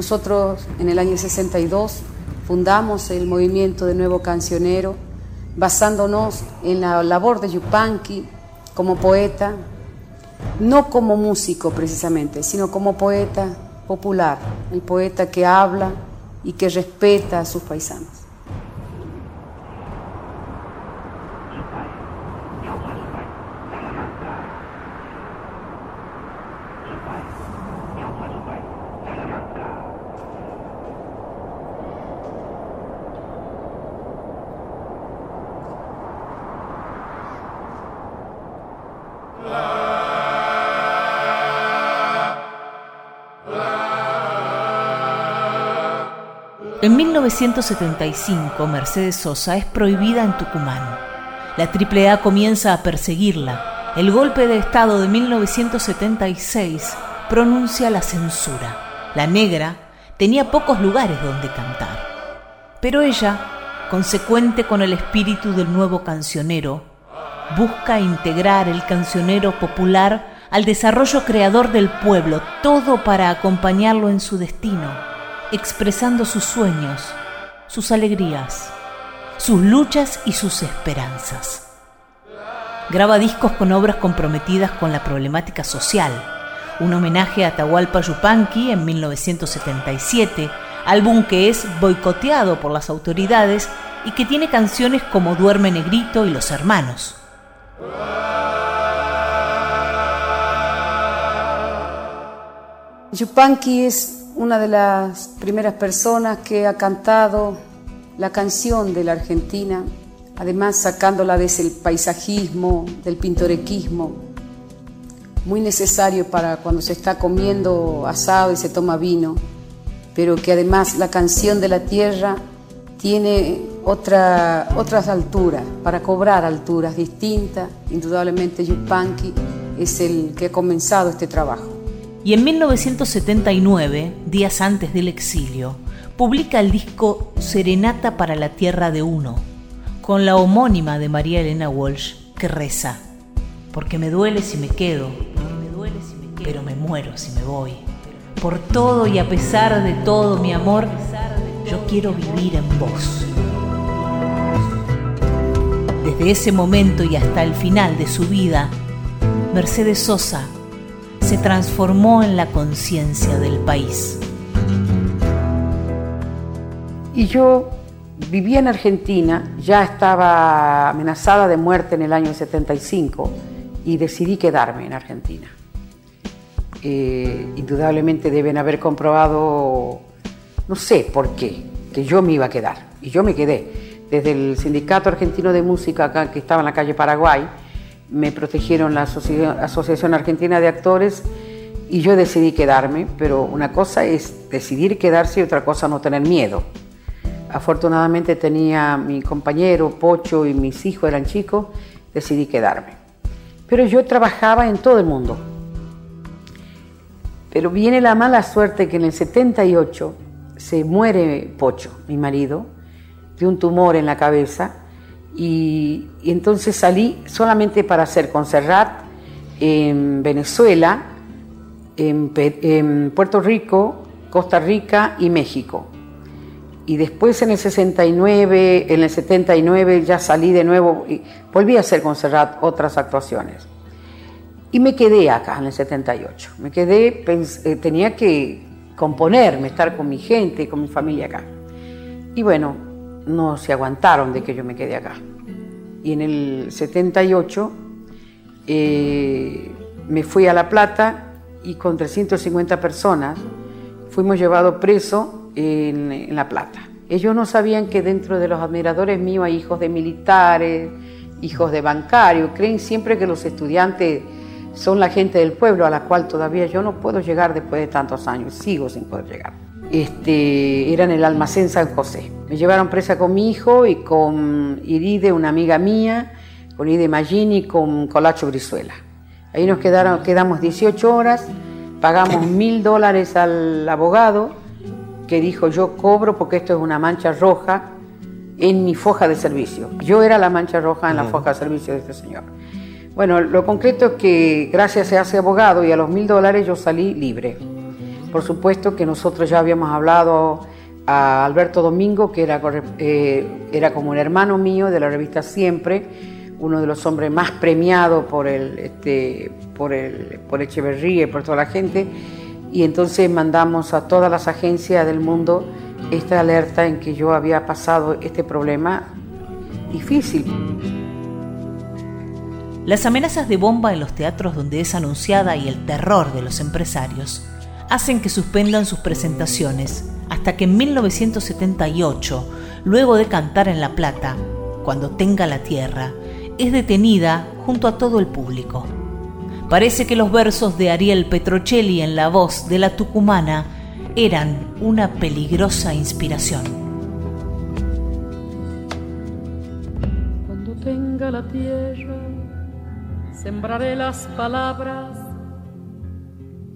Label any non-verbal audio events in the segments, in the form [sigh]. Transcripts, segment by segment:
Nosotros en el año 62 fundamos el movimiento de Nuevo Cancionero basándonos en la labor de Yupanqui como poeta, no como músico precisamente, sino como poeta popular, el poeta que habla y que respeta a sus paisanos. 1975, Mercedes Sosa es prohibida en Tucumán. La AAA comienza a perseguirla. El golpe de Estado de 1976 pronuncia la censura. La negra tenía pocos lugares donde cantar. Pero ella, consecuente con el espíritu del nuevo cancionero, busca integrar el cancionero popular al desarrollo creador del pueblo, todo para acompañarlo en su destino expresando sus sueños, sus alegrías, sus luchas y sus esperanzas. Graba discos con obras comprometidas con la problemática social, un homenaje a Atahualpa Yupanqui en 1977, álbum que es boicoteado por las autoridades y que tiene canciones como Duerme Negrito y Los Hermanos. Yupanqui es una de las primeras personas que ha cantado la canción de la Argentina, además sacándola desde el paisajismo, del pintorequismo, muy necesario para cuando se está comiendo asado y se toma vino, pero que además la canción de la tierra tiene otra, otras alturas, para cobrar alturas distintas. Indudablemente Yupanqui es el que ha comenzado este trabajo y en 1979, días antes del exilio, publica el disco Serenata para la Tierra de Uno, con la homónima de María Elena Walsh que reza, porque me duele si me quedo, pero me muero si me voy. Por todo y a pesar de todo, mi amor, yo quiero vivir en vos. Desde ese momento y hasta el final de su vida, Mercedes Sosa se transformó en la conciencia del país. Y yo vivía en Argentina, ya estaba amenazada de muerte en el año 75 y decidí quedarme en Argentina. Eh, indudablemente deben haber comprobado, no sé por qué, que yo me iba a quedar. Y yo me quedé. Desde el Sindicato Argentino de Música, que estaba en la calle Paraguay, me protegieron la Asociación Argentina de Actores y yo decidí quedarme, pero una cosa es decidir quedarse y otra cosa no tener miedo. Afortunadamente tenía mi compañero, Pocho y mis hijos eran chicos, decidí quedarme. Pero yo trabajaba en todo el mundo. Pero viene la mala suerte que en el 78 se muere Pocho, mi marido, de un tumor en la cabeza y, entonces salí solamente para hacer Concerrat en Venezuela, en, Puerto Rico, Costa Rica y México. Y después en el 69, en el 79 ya salí de nuevo y volví a hacer Concerrat otras actuaciones. Y me quedé acá en el 78. Me quedé, eh, tenía que componerme, estar con mi gente, con mi familia acá. Y bueno, no se aguantaron de que yo me quede acá. Y en el 78 eh, me fui a La Plata y con 350 personas fuimos llevados presos en, en, La Plata. Ellos no sabían que dentro de los admiradores míos hay hijos de militares, hijos de bancarios. Creen siempre que los estudiantes son la gente del pueblo a la cual todavía yo no puedo llegar después de tantos años. Sigo sin poder llegar este, era en el almacén San José. Me llevaron presa con mi hijo y con Iride, una amiga mía, con Iride Magini y con Colacho Brizuela. Ahí nos quedaron, quedamos 18 horas, pagamos [coughs] mil dólares al abogado que dijo yo cobro porque esto es una mancha roja en mi foja de servicio. Yo era la mancha roja en la foja de servicio de este señor. Bueno, lo concreto es que gracias a ese abogado y a los mil dólares yo salí libre. Por supuesto que nosotros ya habíamos hablado a Alberto Domingo, que era, eh, era como un hermano mío de la revista Siempre, uno de los hombres más premiados por el, este, por por Echeverría y por toda la gente, y entonces mandamos a todas las agencias del mundo esta alerta en que yo había pasado este problema difícil. Las amenazas de bomba en los teatros donde es anunciada y el terror de los empresarios hacen que suspendan sus presentaciones hasta que en 1978, luego de cantar en La Plata, cuando tenga la tierra, es detenida junto a todo el público. Parece que los versos de Ariel Petrocelli en la voz de la tucumana eran una peligrosa inspiración. Cuando tenga la tierra, sembraré las palabras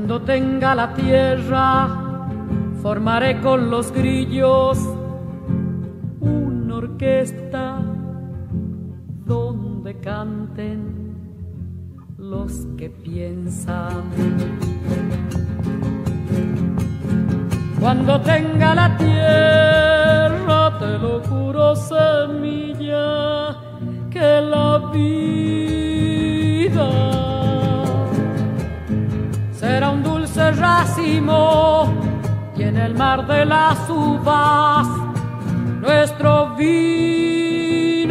Cuando tenga la tierra, formaré con los grillos una orquesta donde canten los que piensan. Cuando tenga la tierra, te lo juro, semilla, que la vida será un dulce racimo y en el mar de las uvas nuestro vino.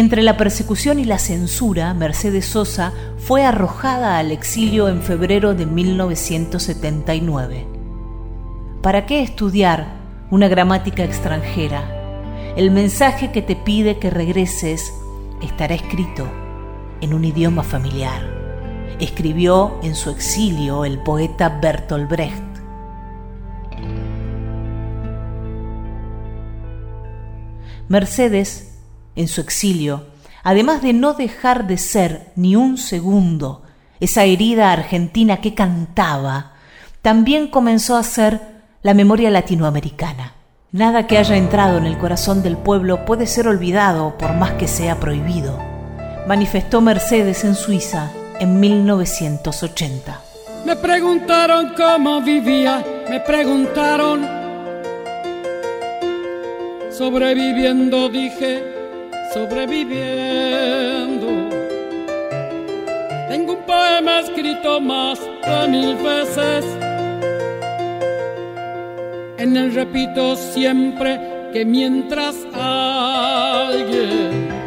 Entre la persecución y la censura, Mercedes Sosa fue arrojada al exilio en febrero de 1979. ¿Para qué estudiar una gramática extranjera? El mensaje que te pide que regreses estará escrito en un idioma familiar. Escribió en su exilio el poeta Bertolt Brecht. Mercedes, en su exilio, además de no dejar de ser ni un segundo esa herida argentina que cantaba, también comenzó a ser la memoria latinoamericana. Nada que haya entrado en el corazón del pueblo puede ser olvidado por más que sea prohibido, manifestó Mercedes en Suiza en 1980. Me preguntaron cómo vivía, me preguntaron. Sobreviviendo, dije, sobreviviendo. Tengo un poema escrito más de mil veces en él repito siempre que mientras alguien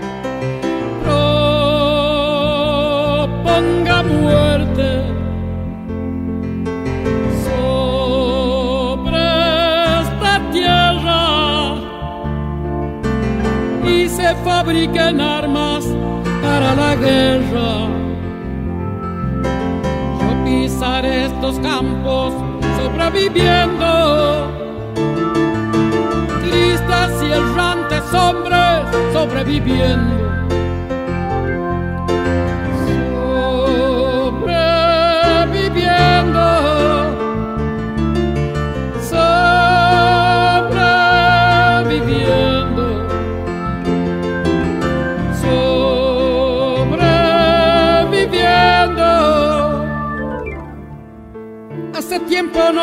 fabriquen armas para la guerra, yo pisaré estos campos sobreviviendo y errantes hombres. Sobreviviendo.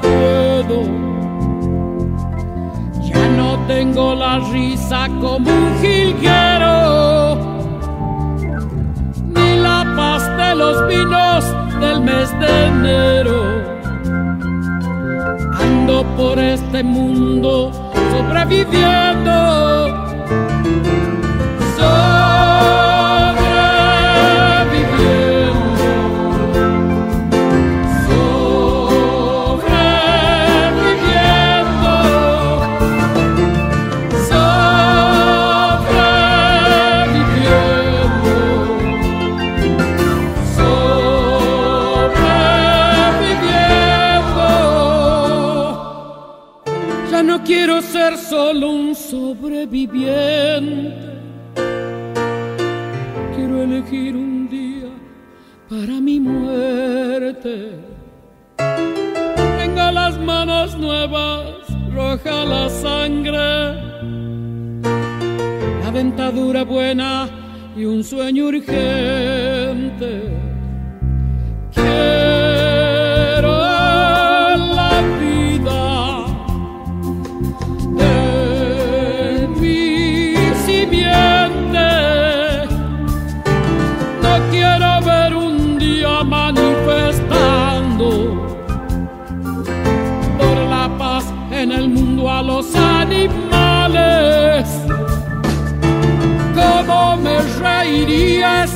Puedo. Ya no tengo la risa como un jilguero, ni la paz de los vinos del mes de enero. Ando por este mundo sobreviviendo.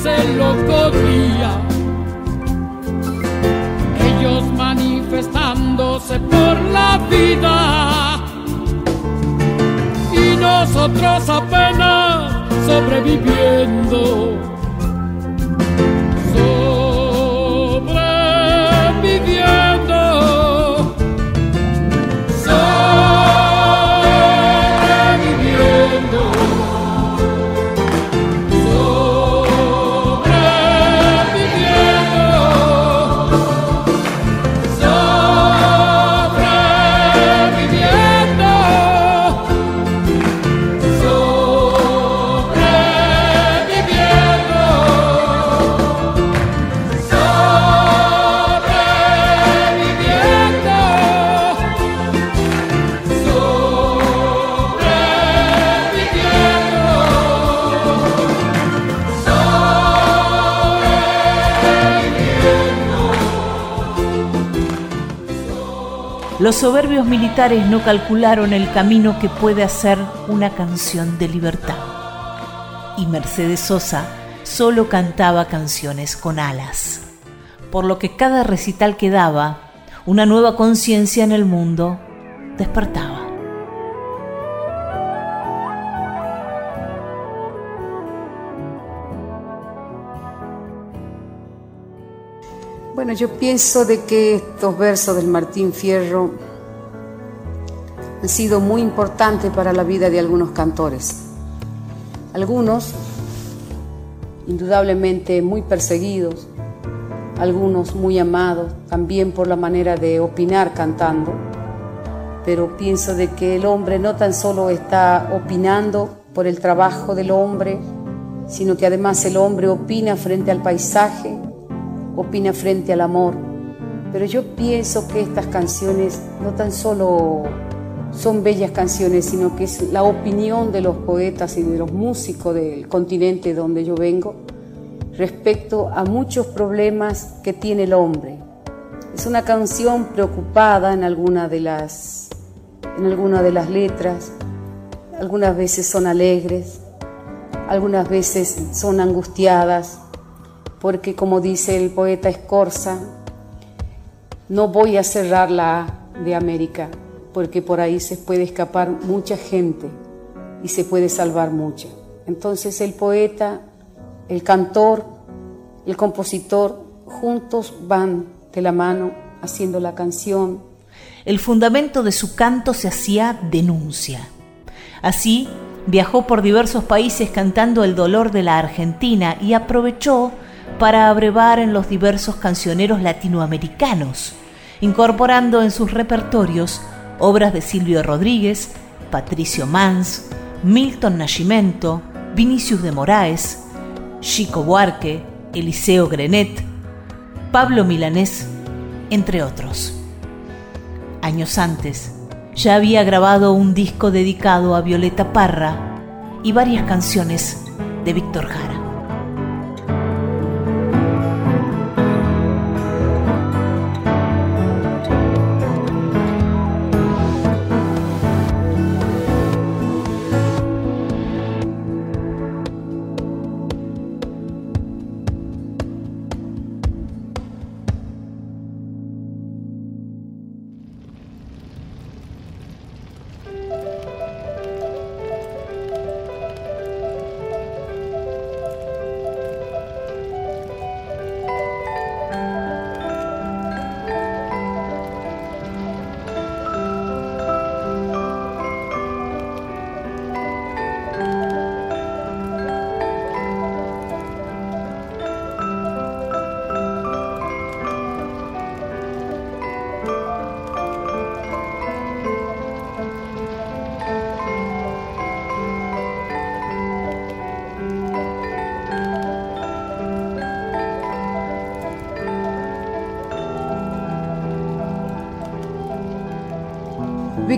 Ese loco día? Ellos manifestándose por la vida y nosotros apenas sobreviviendo. Los soberbios militares no calcularon el camino que puede hacer una canción de libertad. Y Mercedes Sosa solo cantaba canciones con alas, por lo que cada recital que daba, una nueva conciencia en el mundo despertaba. Bueno, yo pienso de que estos versos del Martín Fierro han sido muy importantes para la vida de algunos cantores. Algunos, indudablemente, muy perseguidos, algunos muy amados, también por la manera de opinar cantando, pero pienso de que el hombre no tan solo está opinando por el trabajo del hombre, sino que además el hombre opina frente al paisaje, opina frente al amor. Pero yo pienso que estas canciones no tan solo son bellas canciones, sino que es la opinión de los poetas y de los músicos del continente donde yo vengo respecto a muchos problemas que tiene el hombre. Es una canción preocupada en alguna de las, en alguna de las letras, algunas veces son alegres, algunas veces son angustiadas, porque como dice el poeta Escorza, no voy a cerrar la de América, porque por ahí se puede escapar mucha gente y se puede salvar mucha. Entonces el poeta, el cantor, el compositor, juntos van de la mano haciendo la canción. El fundamento de su canto se hacía denuncia. Así, viajó por diversos países cantando el dolor de la Argentina y aprovechó para abrevar en los diversos cancioneros latinoamericanos, incorporando en sus repertorios obras de Silvio Rodríguez, Patricio Mans, Milton Nascimento, Vinicius de Moraes, Chico Buarque, Eliseo Grenet, Pablo Milanés, entre otros. Años antes, ya había grabado un disco dedicado a Violeta Parra y varias canciones de Víctor Jara.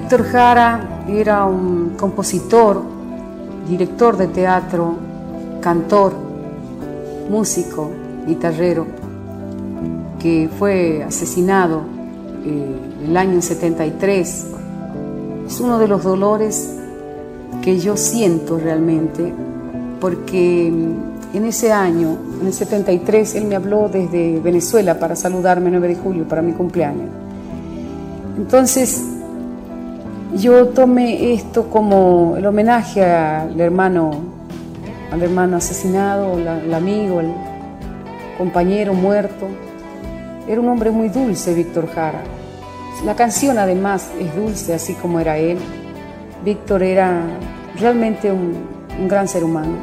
Víctor Jara era un compositor, director de teatro, cantor, músico, guitarrero, que fue asesinado eh, en el año 73. Es uno de los dolores que yo siento realmente, porque en ese año, en el 73, él me habló desde Venezuela para saludarme el 9 de julio, para mi cumpleaños. Entonces, yo tomé esto como el homenaje al hermano, al hermano asesinado, al amigo, al compañero muerto. Era un hombre muy dulce, Víctor Jara. La canción además es dulce, así como era él. Víctor era realmente un, gran ser humano.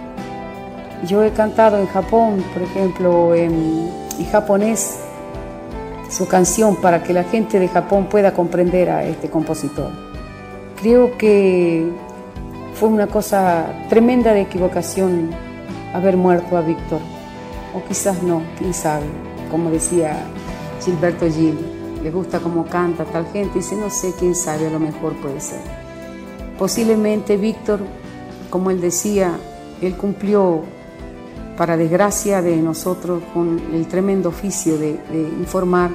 Yo he cantado en Japón, por ejemplo, en japonés, su canción para que la gente de Japón pueda comprender a este compositor. Creo que fue una cosa tremenda de equivocación haber muerto a Víctor, o quizás no, quién sabe, como decía Gilberto Gil, le gusta cómo canta tal gente, dice, no sé, quién sabe, a lo mejor puede ser. Posiblemente Víctor, como él decía, él cumplió, para desgracia de nosotros, con el tremendo oficio de, de informar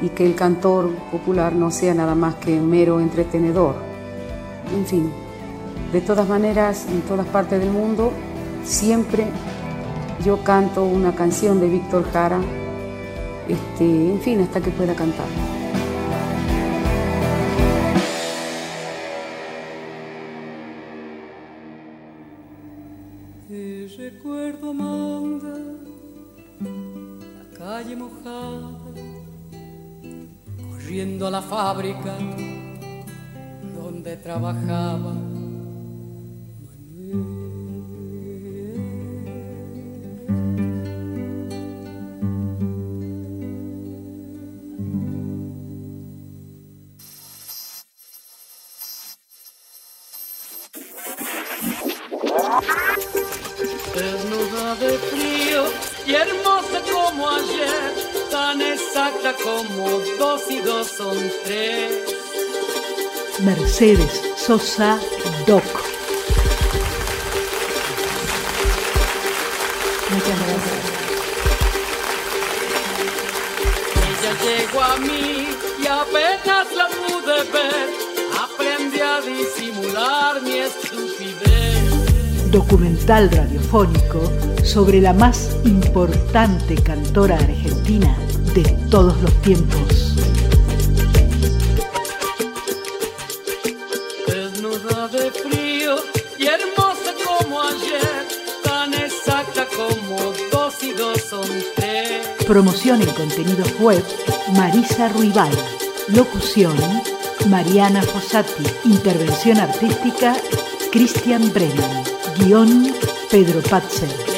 y que el cantor popular no sea nada más que mero entretenedor. En fin, de todas maneras, en todas partes del mundo, siempre yo canto una canción de Víctor Jara, este, en fin, hasta que pueda cantar. recuerdo manda la calle mojada, corriendo a la fábrica donde trabajaba de frío y hermosa como ayer, tan exacta como dos y dos son tres. Mercedes Sosa Doc. Muchas gracias. Ella llegó a mí y apenas la pude ver, aprendí a disimular mi estupidez. Documental radiofónico sobre la más importante cantora argentina de todos los tiempos. Y hermosa como ayer, tan exacta como dos y dos son tres. Promoción en contenidos web, Marisa Ruibal. Locución, Mariana Fossati. Intervención artística, Cristian Brennan. Guión, Pedro Patzer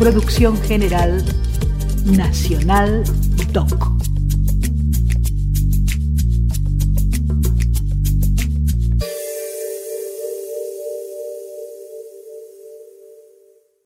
Producción General Nacional Doc.